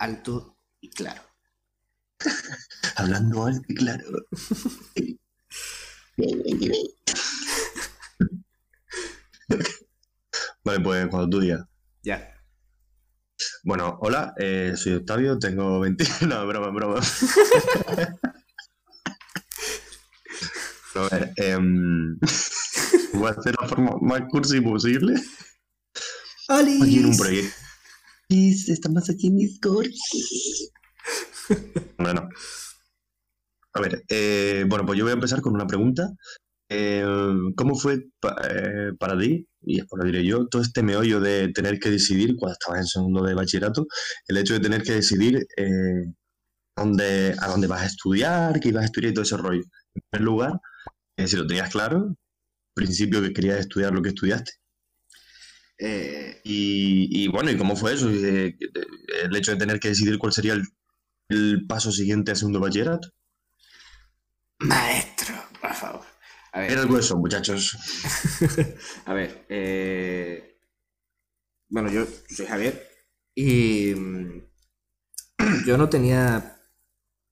alto y claro. Hablando alto y claro. vale, pues cuando tú digas. Ya. Bueno, hola, eh, soy Octavio, tengo 20... No, broma, broma. a ver, em, voy a hacer la forma más cursi posible. Aquí en un proyecto. Estamos aquí en Discord. Bueno. A ver, eh, bueno, pues yo voy a empezar con una pregunta. Eh, ¿Cómo fue eh, para ti, y después lo diré yo, todo este meollo de tener que decidir, cuando estabas en segundo de bachillerato, el hecho de tener que decidir dónde, a dónde vas a estudiar, qué ibas a estudiar y todo ese rollo? En primer lugar, si lo tenías claro, principio que querías estudiar lo que estudiaste. Eh, Y, y bueno, ¿y cómo fue eso? Eh, el hecho de tener que decidir cuál sería el, el paso siguiente a segundo bachillerato. maestro, por favor. A ver, Era algo de eso, muchachos. a ver, eh, bueno, yo soy Javier y mm, yo no tenía,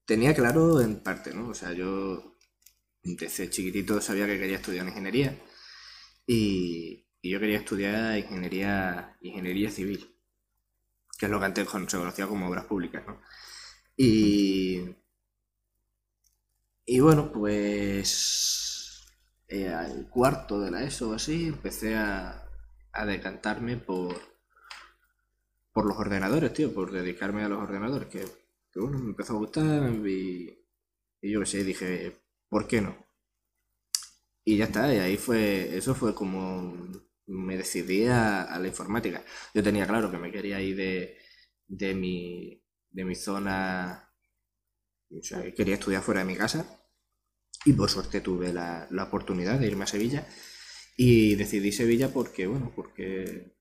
tenía claro en parte, ¿no? O sea, yo desde chiquitito sabía que quería estudiar ingeniería y, y yo quería estudiar ingeniería, ingeniería civil, que es lo que antes se conocía como obras públicas, ¿no? Y, y bueno, pues eh, al cuarto de la ESO o así empecé a, a decantarme por, por los ordenadores, tío, por dedicarme a los ordenadores, que, que bueno, me empezó a gustar y, y yo qué sé, dije, ¿por qué no? Y ya está, y ahí fue, eso fue como me decidí a, la informática. Yo tenía claro que me quería ir de, de mi, de mi zona, o sea, que quería estudiar fuera de mi casa y por suerte tuve la, la oportunidad de irme a Sevilla y decidí Sevilla porque, bueno, porque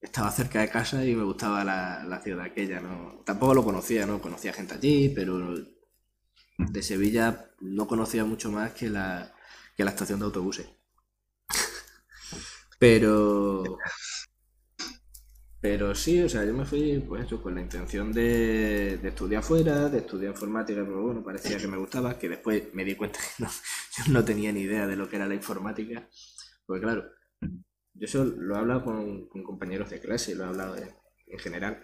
estaba cerca de casa y me gustaba la, la ciudad aquella, ¿no? Tampoco lo conocía, ¿no? Conocía gente allí, pero de Sevilla no conocía mucho más que la, que la estación de autobuses. Pero, pero sí, o sea, yo me fui pues con la intención de, estudiar fuera, de estudiar informática, pero bueno, parecía que me gustaba, que después me di cuenta que no, yo no tenía ni idea de lo que era la informática, porque claro, yo eso lo he hablado con, compañeros de clase, lo he hablado en general.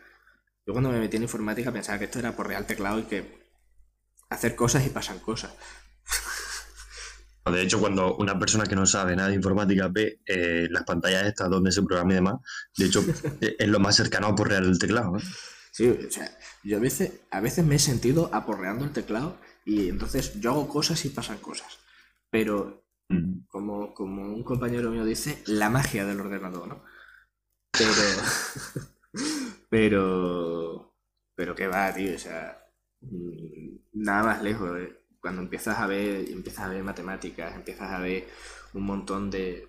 Yo cuando me metí en informática pensaba que esto era por real teclado y que hacer cosas y pasan cosas. De hecho, cuando una persona que no sabe nada de informática ve eh, las pantallas estas donde se programa y demás, de hecho, eh, es lo más cercano a porrear el teclado. ¿eh? Sí, o sea, yo a veces, a veces me he sentido aporreando el teclado y entonces yo hago cosas y pasan cosas. Pero Mm. como, como un compañero mío dice, la magia del ordenador, ¿no? Pero, pero, pero qué va, tío, o sea, mm, nada más lejos. eh. Cuando empiezas a ver, empiezas a ver matemáticas, empiezas a ver un montón de,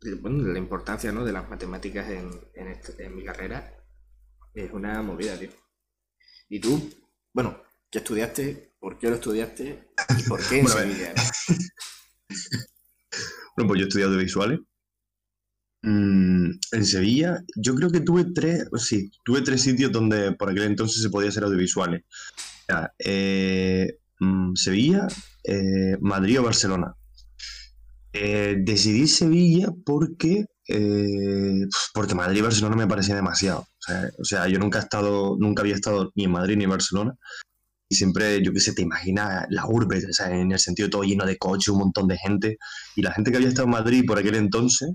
de, bueno, de la importancia, ¿no? de las matemáticas en, en, este- en mi carrera, es una movida, tío. ¿Y tú? Bueno, ¿qué estudiaste? ¿Por qué lo estudiaste? ¿Y por qué en Bueno. Sevilla? no? Bueno, pues yo he estudiado audiovisuales. Mm, en Sevilla, yo creo que tuve tres, sí, tuve tres sitios donde por aquel entonces se podía hacer audiovisuales. Era, eh, mm, Sevilla, eh, Madrid o Barcelona. Eh, decidí Sevilla porque, eh, porque Madrid y Barcelona me parecía demasiado. O sea, yo nunca estado, nunca había estado ni en Madrid ni en Barcelona. Y siempre, yo qué sé, te imaginas la urbe, o sea, en el sentido todo lleno de coches, un montón de gente. Y la gente que había estado en Madrid por aquel entonces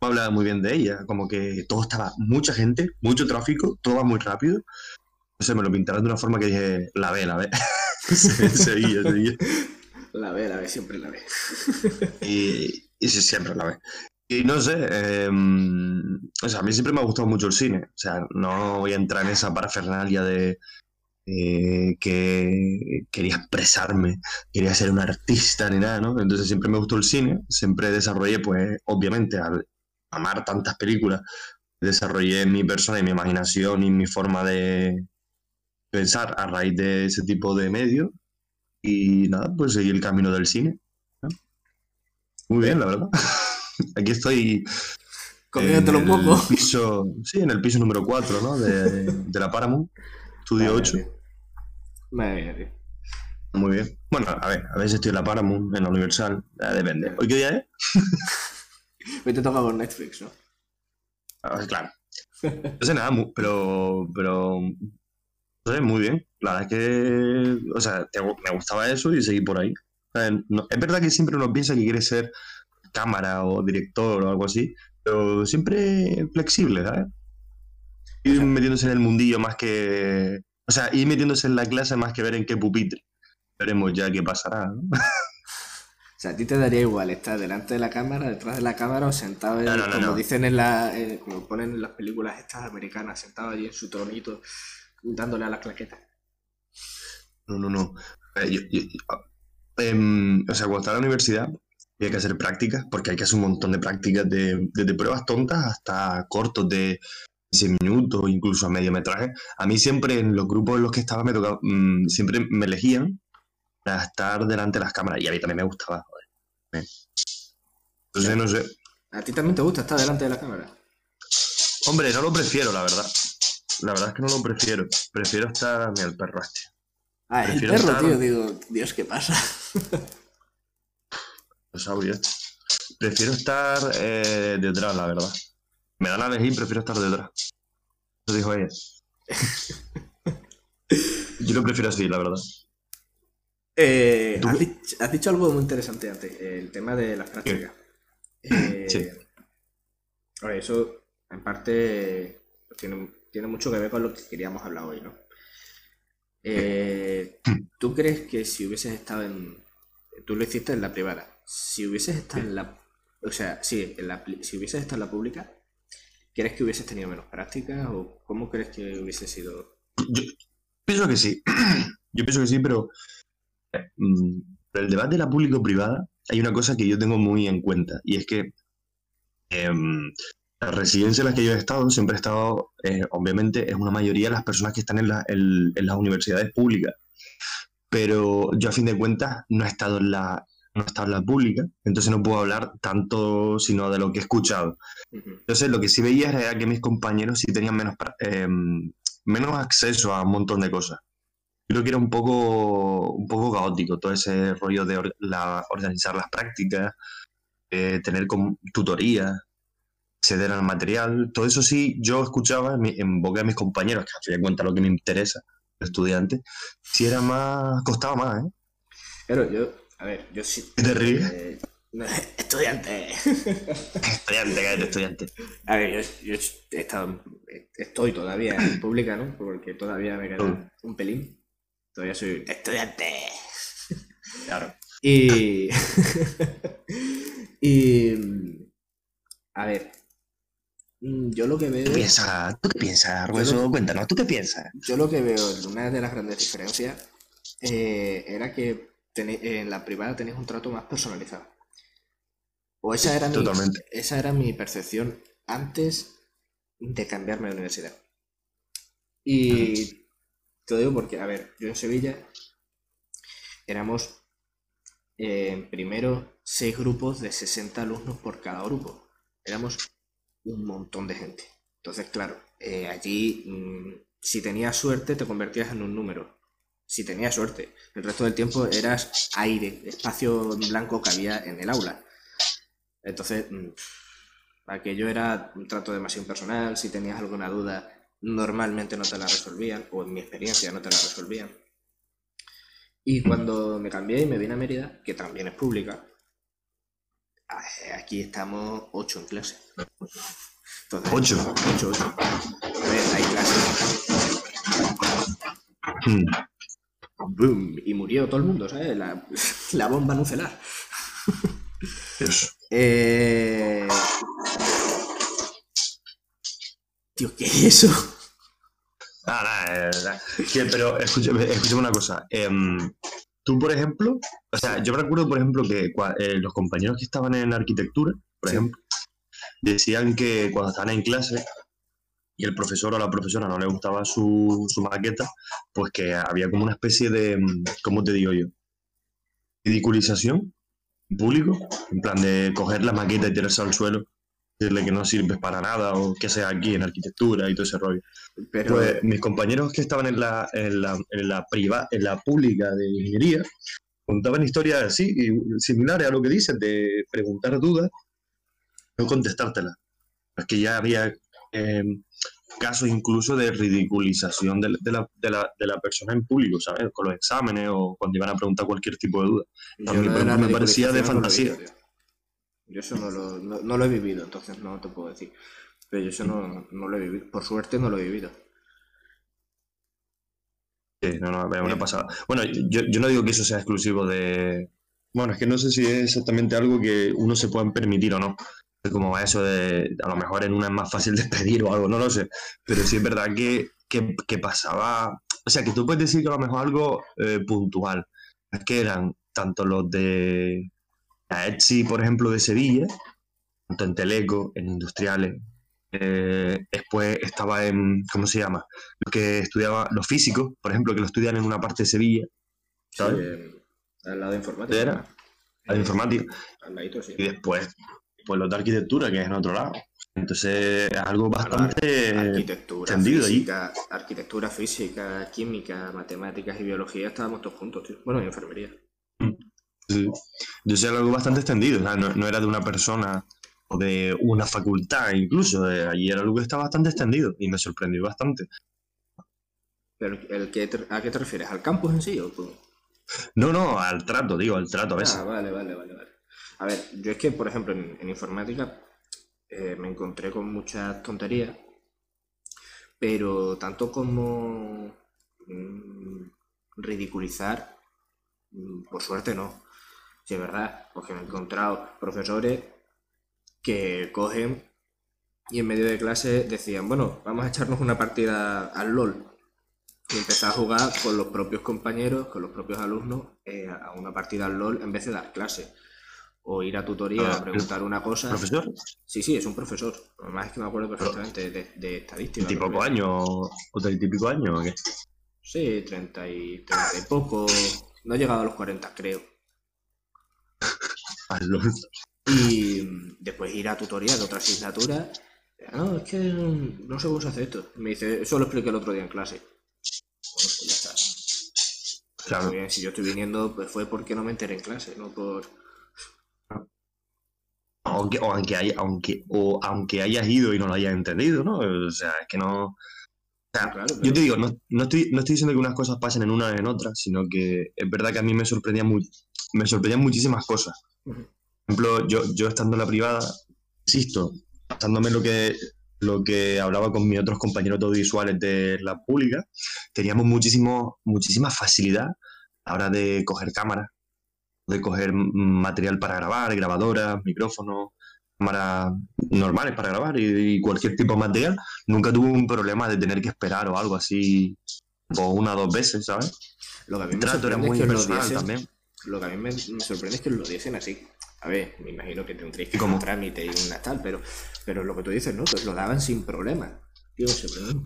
no hablaba muy bien de ella. Como que todo estaba, mucha gente, mucho tráfico, todo va muy rápido. No sé, me lo pintaron de una forma que dije, la ve, la ve. Sevilla, Sevilla. La ve, la ve, siempre la ve. Y, y sí, siempre la ve. Y no sé, eh, o sea, a mí siempre me ha gustado mucho el cine. O sea, no voy a entrar en esa parafernalia de eh, que quería expresarme, quería ser un artista ni nada, ¿no? Entonces siempre me gustó el cine, siempre desarrollé, pues, obviamente, al amar tantas películas, desarrollé mi persona y mi imaginación y mi forma de pensar a raíz de ese tipo de medios. Y nada, pues seguí el camino del cine. ¿no? Muy bien, la verdad. Aquí estoy Comiéndote los el mocos. piso, sí, en el piso número 4, ¿no? De, de la Paramount, estudio 8. Madre mía, tío. Muy bien. Bueno, a ver, a veces estoy en la Paramount, en la Universal, ya depende. ¿Hoy qué día es? Hoy te toca por Netflix, ¿no? Ah, claro. No sé nada, pero, pero, sé, muy bien. La verdad es que, o sea, te- me gustaba eso y seguí por ahí. O sea, no- es verdad que siempre uno piensa que quiere ser cámara o director o algo así, pero siempre flexible, ¿sabes? Ir sea- metiéndose en el mundillo más que, o sea, ir metiéndose en la clase más que ver en qué pupitre. Veremos ya qué pasará, ¿no? O sea, a ti te daría igual estar delante de la cámara, detrás de la cámara o sentado, en- No, no, no, como dicen en la, eh, como ponen en las películas estas americanas, sentado allí en su tronito, dándole a las claquetas. No, no, no. Eh, yo- yo- yo- em, o sea, cuando estaba en la universidad, había que hacer prácticas, porque hay que hacer un montón de prácticas, de, desde pruebas tontas hasta cortos de 15 minutos, incluso a mediometraje. A mí siempre en los grupos en los que estaba me tocaba, mm, siempre me elegían para estar delante de las cámaras, y a mí también me gustaba. joder. Entonces, no sé. ¿A ti también te gusta estar delante de la cámara? Hombre, no lo prefiero, la verdad. La verdad es que no lo prefiero. Prefiero estar. Mira, el perro este. Ah, es el Prefiero perro, estar- tío. Digo, Dios, ¿qué pasa? Los audios. Prefiero estar eh, detrás, la verdad. Me dan a elegir, prefiero estar detrás. Eso dijo ella. Yo lo prefiero así, la verdad. Eh, ¿Tú has, dicho, has dicho algo muy interesante antes, el tema de las prácticas. Eh, Sí. a ver, eso en parte tiene, tiene mucho que ver con lo que queríamos hablar hoy, ¿no? Eh, ¿Tú crees que si hubieses estado en... Tú lo hiciste en la privada. Si hubieses estado en la... O sea, sí, en la, si hubieses estado en la pública, ¿crees que hubieses tenido menos prácticas o cómo crees que hubiese sido? Yo pienso que sí. Yo pienso que sí, pero eh, mm, el debate de la público-privada hay una cosa que yo tengo muy en cuenta y es que em, las residencias en las que yo he estado siempre he estado, eh, obviamente, es una mayoría de las personas que están en, la- en- en las universidades públicas, pero yo a fin de cuentas no he estado en la, no he estado en la pública, entonces no puedo hablar tanto sino de lo que he escuchado. Entonces, lo que sí veía era que mis compañeros sí tenían menos, em, menos acceso a un montón de cosas. Creo que era un poco, un poco caótico todo ese rollo de or- la- organizar las prácticas, eh, tener tutorías, acceder al material. Todo eso sí, yo escuchaba en, mi- en boca de mis compañeros, que a fin de cuentas lo que me interesa, estudiante, sí era más, costaba más, ¿eh? Pero yo, a ver, yo sí... ¿Qué te ríes? eh, no, estudiante. Estudiante, cállate, estudiante. A ver, yo, yo he estado, estoy todavía en pública, ¿no? Porque todavía me queda un pelín. Todavía soy estudiante. Claro. Y. y. A ver. Mm, Yo lo que veo. ¿Tú piensas, ¿tú qué piensas, Argueso? Cuéntanos, ¿tú qué piensas? Yo lo que veo, una de las grandes diferencias, eh, era que en la privada tenéis un trato más personalizado. O esa era mi, Totalmente. esa era mi percepción antes de cambiarme de universidad. Y te lo digo porque, a ver, yo en Sevilla éramos eh, primero seis grupos de 60 alumnos por cada grupo. Éramos un montón de gente. Entonces, claro, eh, allí mm, si tenías suerte te convertías en un número. Si tenías suerte. El resto del tiempo eras aire, espacio blanco que había en el aula. Entonces, mm, aquello era un trato demasiado impersonal. Si tenías alguna duda, normalmente no te la resolvían, o en mi experiencia no te la resolvían. Y cuando me cambié y me vine a Mérida, que también es pública, aquí estamos ocho en clase. Entonces, ¿Ocho? Ocho, ocho. A ver, hay clases. Hmm. ¡Boom! Y murió todo el mundo, ¿sabes? La, la bomba nuclear. Dios. Eh... Tío, ¿qué es eso? Ah, nada, eh, nada. Que, pero escúchame, escúchame una cosa. Em, tú, por ejemplo, o sea, yo me recuerdo, por ejemplo, que cua- eh, los compañeros que estaban en arquitectura, por Sí. ejemplo, decían que cuando estaban en clase y el profesor o la profesora no le gustaba su, su maqueta, pues que había como una especie de, mm, ¿cómo te digo yo? Ridiculización en público, en plan de coger la maqueta y tirarse al suelo decirle que no sirves para nada o que sea aquí en arquitectura y todo ese rollo. Pero pues, mis compañeros que estaban en la, en la, en la, en la pública de ingeniería contaban historias así, similares a lo que dices, de preguntar dudas, no contestártelas. Es que ya había em, casos incluso de ridiculización de, la, de, la, de, la, persona en público, ¿sabes? Con los exámenes o cuando iban a preguntar cualquier tipo de duda. A mí, me parecía de fantasía. Yo eso no lo, no, lo, he vivido, entonces no te puedo decir. Pero yo eso no, no, lo he vivido. Por suerte no lo he vivido. Sí, no, no, me ha pasado. Bueno, yo, yo no digo que eso sea exclusivo de... Bueno, es que no sé si es exactamente algo que uno se pueda permitir o no. Como eso de, a lo mejor en una es más fácil despedir o algo, no lo sé. Pero sí es verdad que, que, que pasaba... O sea, que tú puedes decir que a lo mejor algo eh, puntual. Es que eran tanto los de a Etsy, por ejemplo, de Sevilla, tanto en Teleco, en Industriales. Eh, después estaba en, ¿cómo se llama? Los que estudiaba, los físicos, por ejemplo, que lo estudian en una parte de Sevilla. ¿sabes? al lado de informática. ¿Era? Al de eh, informática. sí. Y después, pues los de arquitectura, que es en otro lado. Entonces, algo bastante arquitectura, física, Arquitectura, física, química, matemáticas y biología, estábamos todos juntos, tío. Bueno, y enfermería. Yo sé algo bastante extendido, no, era de una persona o de una facultad incluso, allí era algo que está bastante extendido y me sorprendió bastante. ¿Pero el que ¿A qué te refieres? ¿Al campus en sí o No, no, al trato, digo, al trato a veces. Ah, vale, vale, vale, vale. A ver, yo es que, por ejemplo, en, informática eh, me encontré con muchas tonterías, pero tanto como mm, ridiculizar, mm, por suerte no. Es verdad, porque me he encontrado profesores que cogen y en medio de clase decían, bueno, vamos a echarnos una partida al LOL. Y empezar a jugar con los propios compañeros, con los propios alumnos, eh, a una partida al LOL en vez de dar clase. O ir a tutoría a ah, preguntar una cosa. ¿Profesor? Sí, sí, es un profesor. Además es que me acuerdo perfectamente de, de, estadística. ¿Tipo años o treinta y pico años o qué? Sí, treinta y, treinta y poco. No ha llegado a los 40, creo. Y después ir a tutoría de otra asignatura. No, es que no sé cómo se hace esto. Me dice, eso lo expliqué el otro día en clase. Bueno, pues ya está. Claro. si yo estoy viniendo, pues fue porque no me enteré en clase, no por. Aunque, o aunque, haya, aunque, o aunque hayas ido y no lo hayas entendido, ¿no? O sea, es que no. Yo te digo, no, no, estoy, no estoy diciendo que unas cosas pasen en una y en otra, sino que es verdad que a mí me sorprendía muy, me sorprendían muchísimas cosas. Por ejemplo, yo, yo estando en la privada, insisto, basándome lo que, lo que hablaba con mis otros compañeros audiovisuales de la pública, teníamos muchísimo, muchísima facilidad a la hora de coger cámaras, de coger material para grabar, grabadoras, micrófonos, cámaras normales para grabar y, cualquier tipo de material. Nunca tuve un problema de tener que esperar o algo así, o una o dos veces, ¿sabes? Lo que a mí me trato era muy personal también lo que a mí me, sorprende es que lo dicen así. A ver, me imagino que tendréis que como trámite y una tal, pero, pero lo que tú dices, ¿no? Pues lo daban sin problema. Tío,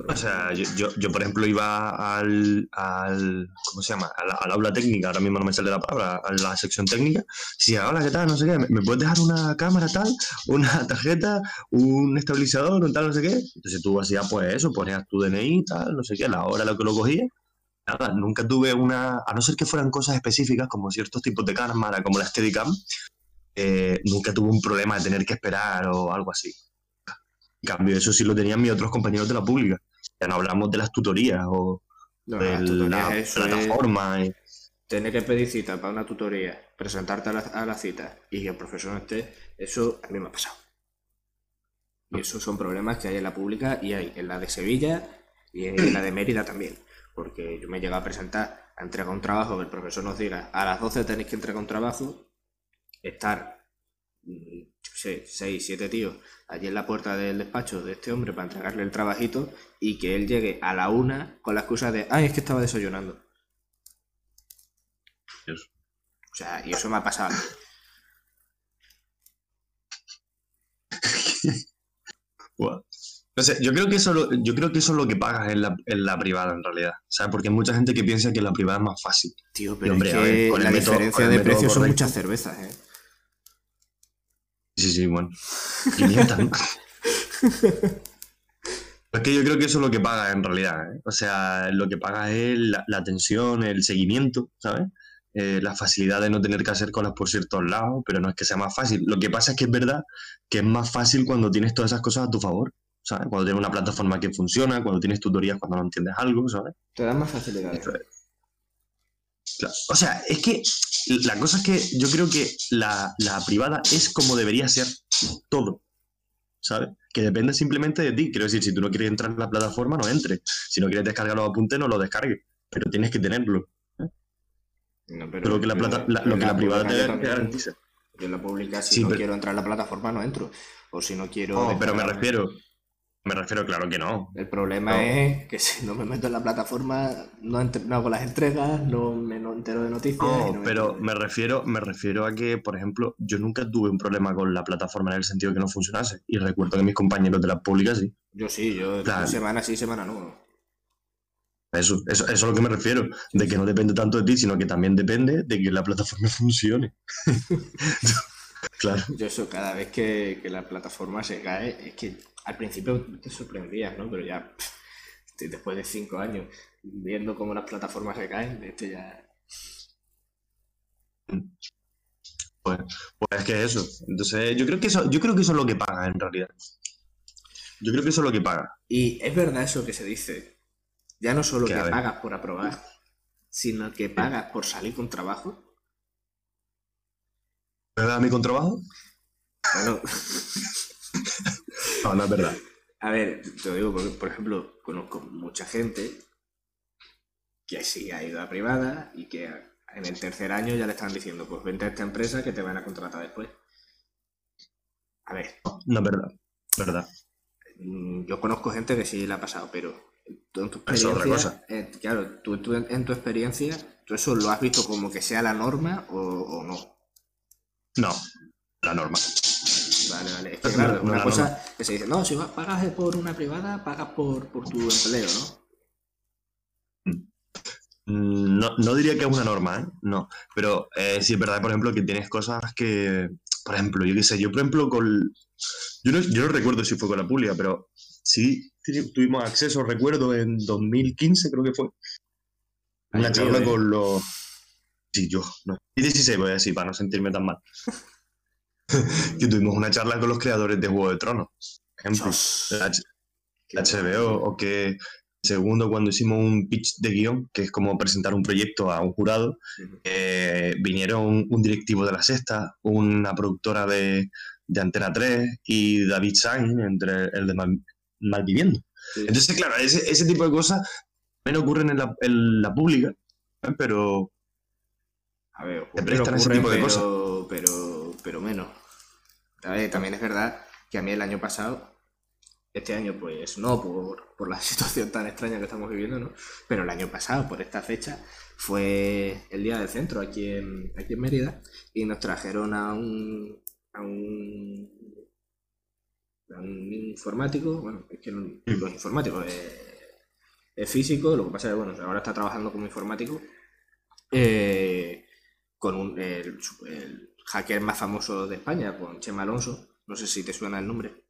o sea, yo, yo, por ejemplo iba al, al ¿cómo se llama? Al, aula técnica, ahora mismo no me sale la palabra, a la sección técnica. Si hola, ¿qué tal? No sé qué, ¿me, puedes dejar una cámara tal, una tarjeta, un estabilizador, un tal, no sé qué? Entonces tú hacías pues eso, ponías tu DNI, tal, no sé qué, la hora lo que lo cogías nada, nunca tuve una, a no ser que fueran cosas específicas como ciertos tipos de cámara, como la Steadicam, eh, nunca tuve un problema de tener que esperar o algo así. En cambio, eso sí lo tenían mis otros compañeros de la pública. Ya no hablamos de las tutorías o de la plataforma. Tener que pedir cita para una tutoría, presentarte a la, a la cita y que el profesor no esté, eso a mí me ha pasado. Y esos son problemas que hay en la pública y hay en la de Sevilla y en la de Mérida también porque yo me he a presentar a entregar un trabajo que el profesor nos diga a las 12 tenéis que entregar un trabajo, estar, yo sé, 6, 7 tíos allí en la puerta del despacho de este hombre para entregarle el trabajito y que él llegue a la una con la excusa de, ay, es que estaba desayunando. O sea, y eso me ha pasado. No sé, yo creo que eso, yo creo que eso es lo que pagas en la, en la privada en realidad. ¿Sabes? Porque hay mucha gente que piensa que la privada es más fácil. Tío, pero hombre, es que con la diferencia de precios son muchas cervezas, ¿eh? Sí, sí, bueno. 500, ¿no? Es que yo creo que eso es lo que paga en realidad. ¿eh? O sea, lo que paga es la, la atención, el seguimiento, ¿sabes? Eh, la facilidad de no tener que hacer cosas por ciertos lados, pero no es que sea más fácil. Lo que pasa es que es verdad que es más fácil cuando tienes todas esas cosas a tu favor, ¿sabes? Cuando tienes una plataforma que funciona, cuando tienes tutorías cuando no entiendes algo, ¿sabes? Te dan más facilidades. Claro. O sea, es que la cosa es que yo creo que la, la privada es como debería ser todo, ¿sabes? Que depende simplemente de ti. Quiero decir, si tú no quieres entrar en la plataforma, no entres. Si no quieres descargar los apuntes, no los descargues. Pero tienes que tenerlo. No, Pero lo que la, plata- la- lo que la privada te, garantiza. Yo en la pública, si Sí, no pero- quiero entrar en la plataforma, no entro. O si no quiero. No, pero me refiero. Me refiero, claro que no. El problema No. es que si no me meto en la plataforma, no, hago las entregas, no me no entero de noticias. No, pero me refiero, me refiero a que, por ejemplo, yo nunca tuve un problema con la plataforma en el sentido de que no funcionase. Y recuerdo que mis compañeros de la pública sí. Yo sí, yo Claro. semana sí, semana no. Eso, eso, eso es a lo que me refiero. De que no depende tanto de ti, sino que también depende de que la plataforma funcione. claro. Yo eso, cada vez que, que la plataforma se cae, es que al principio te sorprendías, ¿no? Pero ya, pff, este, después de cinco años, viendo cómo las plataformas se caen, este ya... Pues, pues es que eso. Entonces, yo creo que eso, yo creo que eso es lo que paga en realidad. Yo creo que eso es lo que paga. Y es verdad eso que se dice. Ya no solo Que, a pagas por aprobar, sino que pagas por salir con trabajo. ¿Me da mi contrabajo? Bueno, No, no es verdad. a ver, te lo digo porque, por ejemplo, conozco mucha gente que sí ha ido a privada y que en el tercer año ya le están diciendo, pues vente a esta empresa que te van a contratar después. A ver, No es verdad. Verdad. mm, yo conozco gente que sí le ha pasado, pero tú en tu Eso es otra experiencia, eh, claro, tú, tú en, en tu experiencia, tú eso lo has visto como que sea la norma o, o no. No. La norma. Vale, vale. Es que claro, no, una no, cosa que se dice, no, si vas- pagas por una privada, pagas por, por tu empleo, ¿no? Mm, No, no diría que es una norma, ¿eh? No. Pero eh, sí es verdad, por ejemplo, que tienes cosas que. Por ejemplo, yo qué sé, yo por ejemplo con. Yo no, yo no recuerdo si fue con la pública, pero sí tu- tuvimos acceso, recuerdo, en 2015, creo que fue. Una Ay, charla tío, eh. con los. Sí, yo. No. Y 16 voy a decir, para no sentirme tan mal. que tuvimos una charla con los creadores de Juego de Tronos. Por ejemplo, la HBO, o que segundo cuando hicimos un pitch de guion, que es como presentar un proyecto a un jurado, eh, vinieron un directivo de la Sexta, una productora de, de Antena 3 y David Sainz, entre el de Mal- Malviviendo. Sí. Entonces, claro, ese, ese tipo de cosas también ocurren en la, en la pública, ¿eh? pero A ver, Te ocurren, prestan ese tipo de pero, cosas. pero, pero menos. A ver, también es verdad que a mí el año pasado, este año pues no, por, por la situación tan extraña que estamos viviendo, ¿no? Pero el año pasado, por esta fecha, fue el día del centro aquí en, aquí en Mérida y nos trajeron a un, a un, a un informático, bueno, es que no, no es informático, es, es físico, lo que pasa es que bueno, ahora está trabajando como informático. eh, con un- el, el hacker más famoso de España, con Chema Alonso. No sé si te suena el nombre.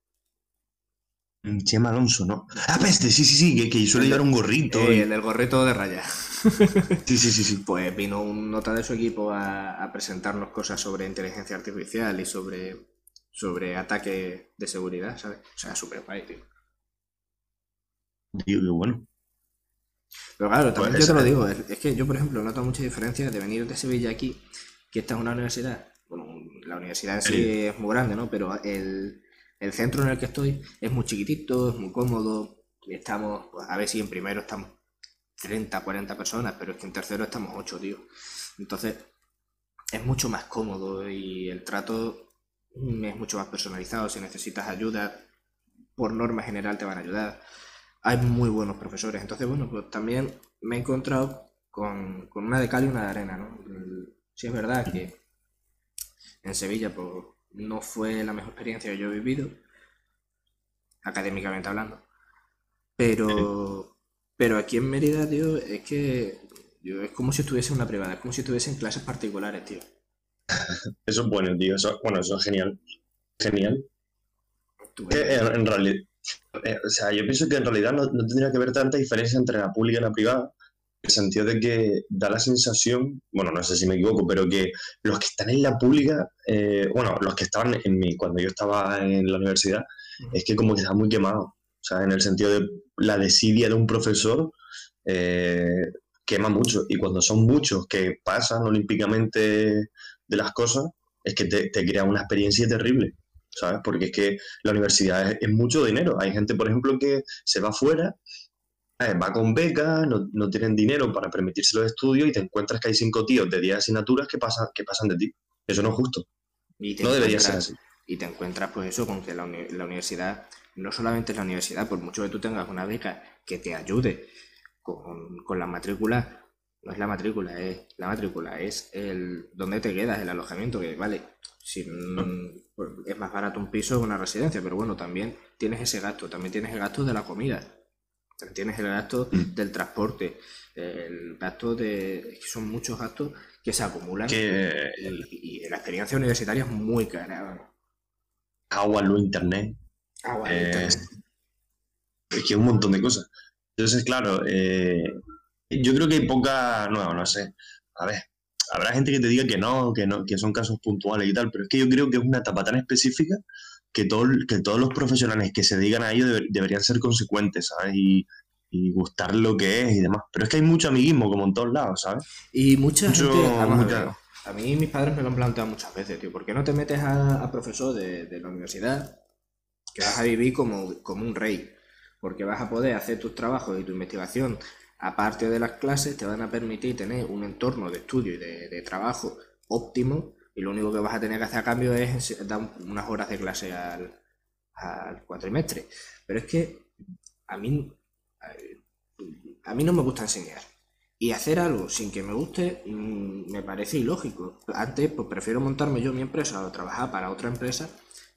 mm, Chema Alonso, ¿no? Ah, peste, sí, sí, sí, que, que suele llevar un gorrito. Eh, el del gorrito de raya. Sí, sí, sí, sí. Pues vino un nota de su equipo a, a presentarnos cosas sobre inteligencia artificial y sobre, sobre ataque de seguridad, ¿sabes? O sea, súper guay, tío. Tío, qué bueno. Pero claro, también Pues yo te lo ese- digo, es, es que yo, por ejemplo, noto mucha diferencia de venir de Sevilla aquí, que esta es una universidad, la universidad en sí Sí. es muy grande, ¿no? Pero el, el centro en el que estoy es muy chiquitito, es muy cómodo, estamos, pues, a ver si en primero estamos 30, 40 personas, pero es que en tercero estamos 8, tío. Entonces, es mucho más cómodo y el trato es mucho más personalizado. Si necesitas ayuda, por norma general te van a ayudar. Hay muy buenos profesores. Entonces, bueno, pues también me he encontrado con, con una de cal y una de arena, ¿no? Sí es verdad que en Sevilla pues, no fue la mejor experiencia que yo he vivido, académicamente hablando. Pero, pero aquí en Mérida, tío, es que yo, es como si estuviese en una privada, es como si estuviese en clases particulares, tío. Eso es bueno, tío. Eso, bueno, eso es genial. genial. en, realidad, eh, o sea, yo pienso que en realidad no, tendría que haber tanta diferencia entre la pública y la privada, el sentido de que da la sensación, bueno, no sé si me equivoco, pero que los que están en la pública, eh, bueno, los que estaban en mi, cuando yo estaba en la universidad, es que como que están muy quemados, o sea, en el sentido de la desidia de un profesor, eh, quema mucho. Y cuando son muchos que pasan olímpicamente de las cosas, es que te, crea una experiencia terrible, ¿sabes? Porque es que la universidad es, mucho dinero. Hay gente, por ejemplo, que se va afuera, eh, va con becas, no, tienen dinero para permitirse los estudios y te encuentras que hay cinco tíos de 10 asignaturas que pasan, que pasan de ti. Eso no es justo. no debería ser así. Y te encuentras, pues eso, con que la, la universidad no solamente es la universidad, por mucho que tú tengas una beca que te ayude con, la matrícula, no es la matrícula, es la matrícula, es el dónde te quedas, el alojamiento, que vale, si, pues, es más barato un piso que una residencia, pero bueno, también tienes ese gasto, también tienes el gasto de la comida, tienes el gasto mm. del transporte, el gasto de... Son muchos gastos que se acumulan y, la experiencia universitaria es muy cara. Agua, luz, internet. Agua, eh, internet. Es que un montón de cosas. Entonces, claro, eh, yo creo que hay poca, no, no sé, a ver, habrá gente que te diga que no, que no, que son casos puntuales y tal, pero es que yo creo que es una etapa tan específica que, todo, que todos los profesionales que se dedican a ello deberían ser consecuentes, ¿sabes? Y, gustar lo que es y demás. Pero es que hay mucho amiguismo, como en todos lados, ¿sabes? Y mucha gente, a, mí mis padres me lo han planteado muchas veces, tío, ¿por qué no te metes a, profesor de, de, la universidad que vas a vivir como, como un rey? porque vas a poder hacer tus trabajos y tu investigación aparte de las clases, te van a permitir tener un entorno de estudio y de, trabajo óptimo y lo único que vas a tener que hacer a cambio es dar unas horas de clase al, cuatrimestre. Pero es que a mí, a mí no me gusta enseñar. Y hacer algo sin que me guste mm, me parece ilógico. Antes, pues prefiero montarme yo mi empresa o trabajar para otra empresa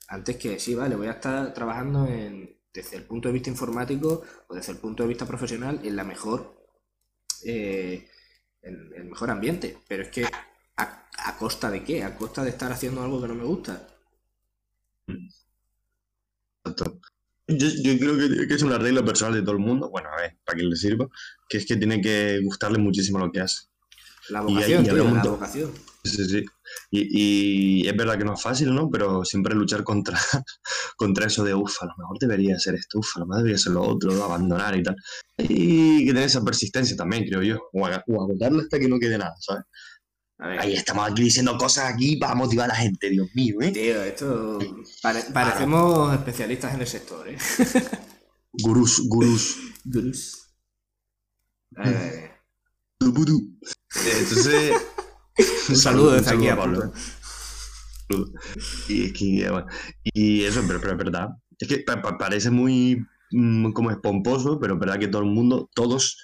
antes que, sí, vale, voy a estar trabajando en, desde el punto de vista informático o desde el punto de vista profesional en la mejor eh, el mejor ambiente. Pero es que a, costa de qué? A costa de estar haciendo algo que no me gusta. Yo, creo que, es una regla personal de todo el mundo, bueno, a ver, para que le sirva, que es que tiene que gustarle muchísimo lo que hace. La vocación, la vocación. Sí, sí. Y, es verdad que no es fácil, ¿no? Pero siempre luchar contra, contra eso de, uff, a lo mejor debería ser esto, uff, a lo mejor debería ser lo otro, abandonar y tal. Y que tener esa persistencia también, creo yo. O, agotarla hasta que no quede nada, ¿sabes? Ahí estamos aquí diciendo cosas aquí para motivar a la gente, Dios mío, ¿eh? Tío, esto... parecemos especialistas en el sector, ¿eh? gurús, gurús. Gurús. Eh... Entonces... un saludo desde aquí a Pablo. Y, y eso, pero, es verdad. Es que parece muy mm, como espomposo, pero es verdad que todo el mundo, todos,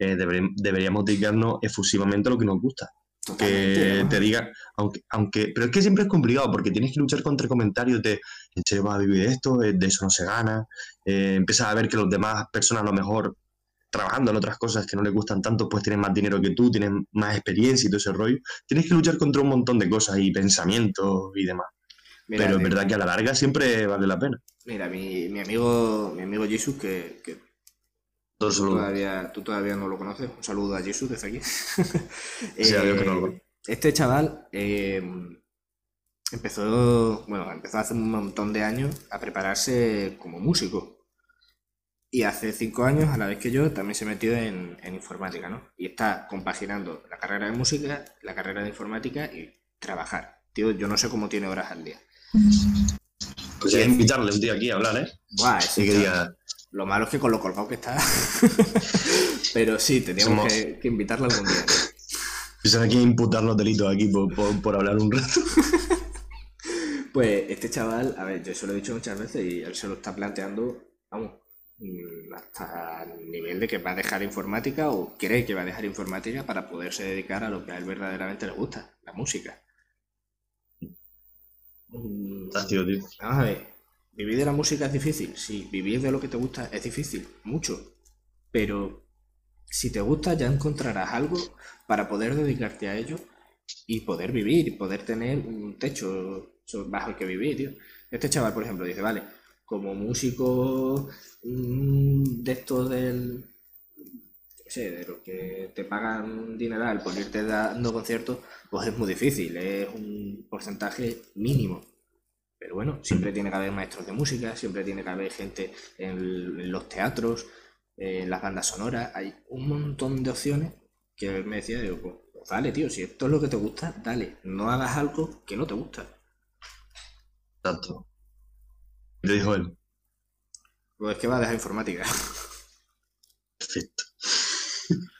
eh, deberíamos dedicarnos efusivamente a lo que nos gusta. Que te diga, aunque, aunque, pero es que siempre es complicado porque tienes que luchar contra comentarios de en serio vas a vivir esto, eh, de eso no se gana, eh, empiezas a ver que los demás personas a lo mejor trabajando en otras cosas que no le gustan tanto, pues tienen más dinero que tú, tienen más experiencia y todo ese rollo. Tienes que luchar contra un montón de cosas y pensamientos y demás. Pero es verdad que a la larga siempre vale la pena. Mira, mi, mi amigo mi amigo Jesus, que, que tú, todavía, tú todavía no lo conoces, un saludo a Jesus desde aquí. Eh, este chaval eh, empezó, bueno, empezó hace un montón de años a prepararse como músico. Y hace cinco años, a la vez que yo, también se metió en, informática, ¿no? Y está compaginando la carrera de música, la carrera de informática y trabajar. Tío, yo no sé cómo tiene horas al día. Pues hay que invitarle un día aquí a hablar, ¿eh? Buah, sí, que Lo malo es que con lo colgado que está. Pero sí, teníamos que, invitarle algún día. Empiezan aquí a imputar los delitos aquí por, por hablar un rato. Pues este chaval, a ver, yo se lo he dicho muchas veces y él se lo está planteando, vamos, Mm, hasta el nivel de que va a dejar informática o cree que va a dejar informática para poderse dedicar a lo que a él verdaderamente le gusta, la música. Mm, vamos a ver, vivir de la música es difícil, sí, vivir de lo que te gusta es difícil, mucho, pero si te gusta ya encontrarás algo para poder dedicarte a ello y poder vivir y poder tener un techo bajo el que vivir, tío. Este chaval, por ejemplo, dice, vale, como músico mm, de estos del. sé, de los que te pagan un dineral por irte dando conciertos, pues es muy difícil, es un porcentaje mínimo. Pero bueno, siempre tiene que haber maestros de música, siempre tiene que haber gente en, en los teatros, en las bandas sonoras, hay un montón de opciones que me decía, digo, pues, pues dale, tío, si esto es lo que te gusta, dale, no hagas algo que no te gusta. Exacto. ¿Qué dijo él? Pues es que va a dejar informática. Perfecto.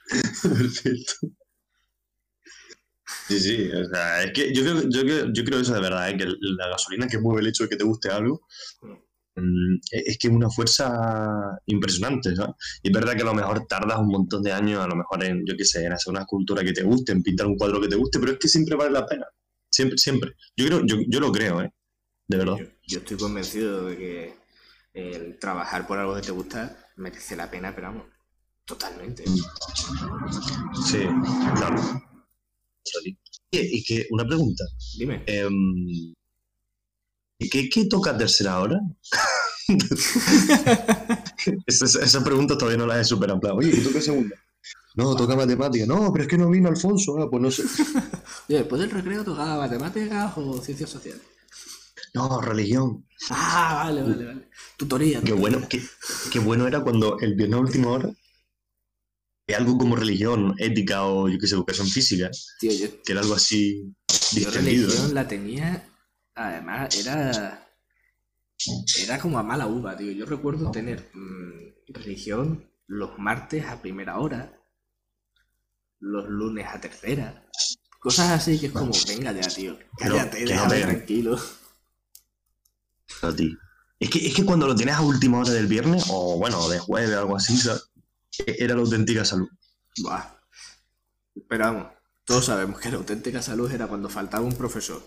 Perfecto. Sí, sí, o sea, es que yo creo, yo creo, yo creo eso de verdad, ¿eh? que la gasolina que mueve el hecho de que te guste algo mm, es es que es una fuerza impresionante, ¿sabes? Y es verdad que a lo mejor tardas un montón de años, a lo mejor en, yo qué sé, en hacer una escultura que te guste, en pintar un cuadro que te guste, pero es que siempre vale la pena. Siempre, siempre. Yo creo, yo, yo lo creo, ¿eh? De verdad. Yo, yo estoy convencido de que el trabajar por algo que te gusta merece la pena, pero vamos, totalmente. Sí, claro. Y que, una pregunta. Dime. Em, ¿qué, ¿Qué toca tercera hora? esa, esa- pregunta todavía no la he superado. plan, Oye, ¿qué toca segunda? No, toca matemática. No, pero es que no vino Alfonso. Ah, pues no sé. Oye, después del recreo tocaba matemáticas o ciencias sociales. No, religión. Ah, vale, vale, vale. Tutoría. Qué tutoría. bueno, qué, qué bueno era cuando el viernes a última hora que algo como religión, ética o yo qué sé, educación física, Tío, yo, que era algo así yo distendido. ¿eh? religión la tenía, además, era, era como a mala uva, tío. Yo recuerdo tener mm, religión los martes a primera hora, los lunes a tercera, cosas así que es como, venga ya, tío, cállate, no déjame tranquilo. Es que, es que cuando lo tienes a última hora del viernes, o bueno, de jueves, algo así, ¿sabes? Era la auténtica salud. Buah. Pero vamos, todos sabemos que la auténtica salud era cuando faltaba un profesor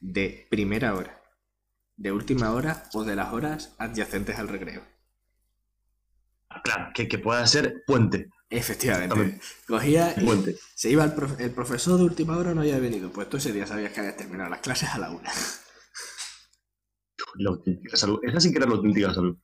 de primera hora, de última hora o de las horas adyacentes al recreo. Claro, que, que pueda ser puente. Efectivamente. Cogía y Puente. se iba el, prof- el profesor de última hora no había venido. Pues tú ese día sabías que habías terminado las clases a la una. La auténtica salud. Esa sí que era la auténtica salud.